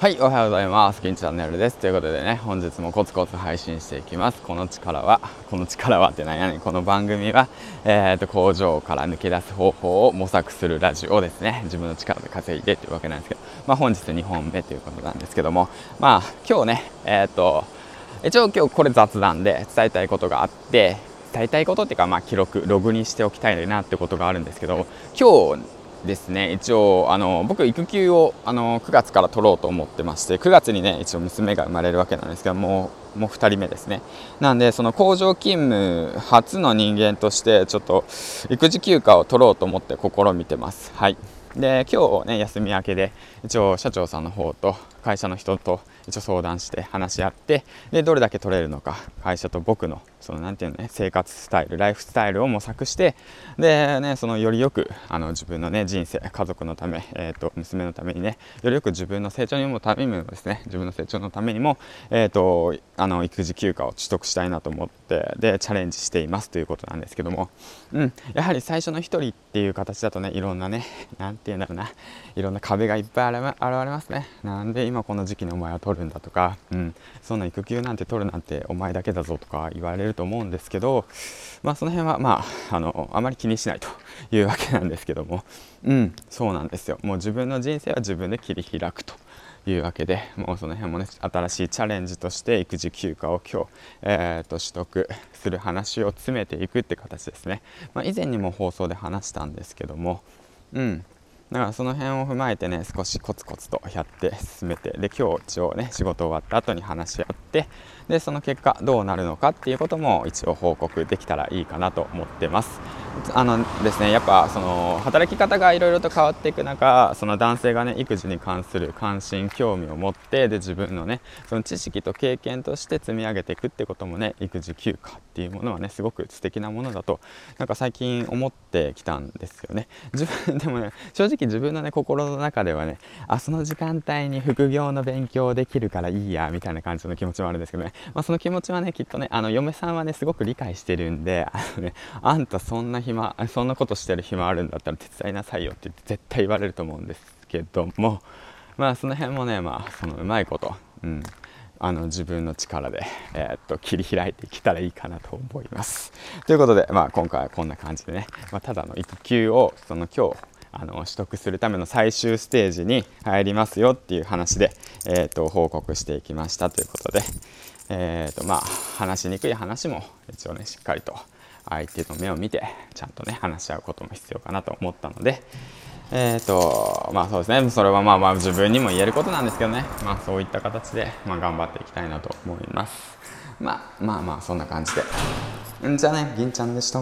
はい、おはようございます。金チャンネルです。ということでね、本日もコツコツ配信していきます。この力は、この力はって何やねん。この番組は、えーと、工場から抜け出す方法を模索するラジオですね。自分の力で稼いでというわけなんですけど、まあ本日2本目ということなんですけども、まあ今日ね、えーと、一応今日これ雑談で伝えたいことがあって、伝えたいことっていうか、まあ記録、ログにしておきたいなってことがあるんですけど、今日、ですね。一応あの僕育休をあの9月から取ろうと思ってまして9月にね一応娘が生まれるわけなんですけどもうもう2人目ですね。なんでその工場勤務初の人間としてちょっと育児休暇を取ろうと思って試みてます。はい。で今日ね休み明けで一応社長さんの方と会社の人と一応相談して話し合ってでどれだけ取れるのか会社と僕のそのなんていうのね生活スタイルライフスタイルを模索してでねそのよりよくあの自分のね人生家族のため、えーと、娘のためにねよりよく自分の成長にもためにもですね自分の成長のためにもえっ、ー、とあの育児休暇を取得したいなと思ってでチャレンジしていますということなんですけどもうんやはり最初の1人っていう形だとねいろんなねなんて言うんだろうないろんな壁がいっぱい現れますね。なんで今この時期にお前は取るんだとか、うん、そんな育休なんて取るなんてお前だけだぞとか言われると思うんですけど、まあ、その辺は、まあ、あのあまり気にしないというわけなんですけども、うん、そうなんですよもう自分の人生は自分で切り開くと。いうわけでもうその辺もね新しいチャレンジとして育児休暇を今日、えーと、取得する話を詰めていくって形ですね、まあ、以前にも放送で話したんですけどもうんだからその辺を踏まえてね少しコツコツとやって進めてで今日一応ね仕事終わった後に話し合ってでその結果どうなるのかっていうことも一応報告できたらいいかなと思ってます。あのですねやっぱその働き方がいろいろと変わっていく中その男性がね育児に関する関心興味を持ってで自分のねその知識と経験として積み上げていくってこともね育児休暇っていうものはねすごく素敵なものだとなんか最近思ってきたんですよね。自分でもね正直自分のね心の中ではねあその時間帯に副業の勉強できるからいいやみたいな感じの気持ちもあるんですけどね、まあ、その気持ちはねきっとねあの嫁さんはねすごく理解してるんであのねあんたそんな暇 そんなことしてる暇あるんだったら手伝いなさいよって絶対言われると思うんですけども まあその辺もねまあそのうまいことうんあの自分の力で、えー、っと切り開いていけたらいいかなと思います。ということで、まあ、今回はこんな感じでね、まあ、ただの育休をその今日あの取得するための最終ステージに入りますよっていう話で、えーと、報告していきましたということで、えーとまあ、話しにくい話も一応ねしっかりと相手の目を見てちゃんとね話し合うことも必要かなと思ったので。えーとまあそうですね、それはまあまあ自分にも言えることなんですけどね、まあ、そういった形で、まあ、頑張っていきたいなと思います。まあまあまあ、そんな感じで。んじゃあね、銀ちゃんでした。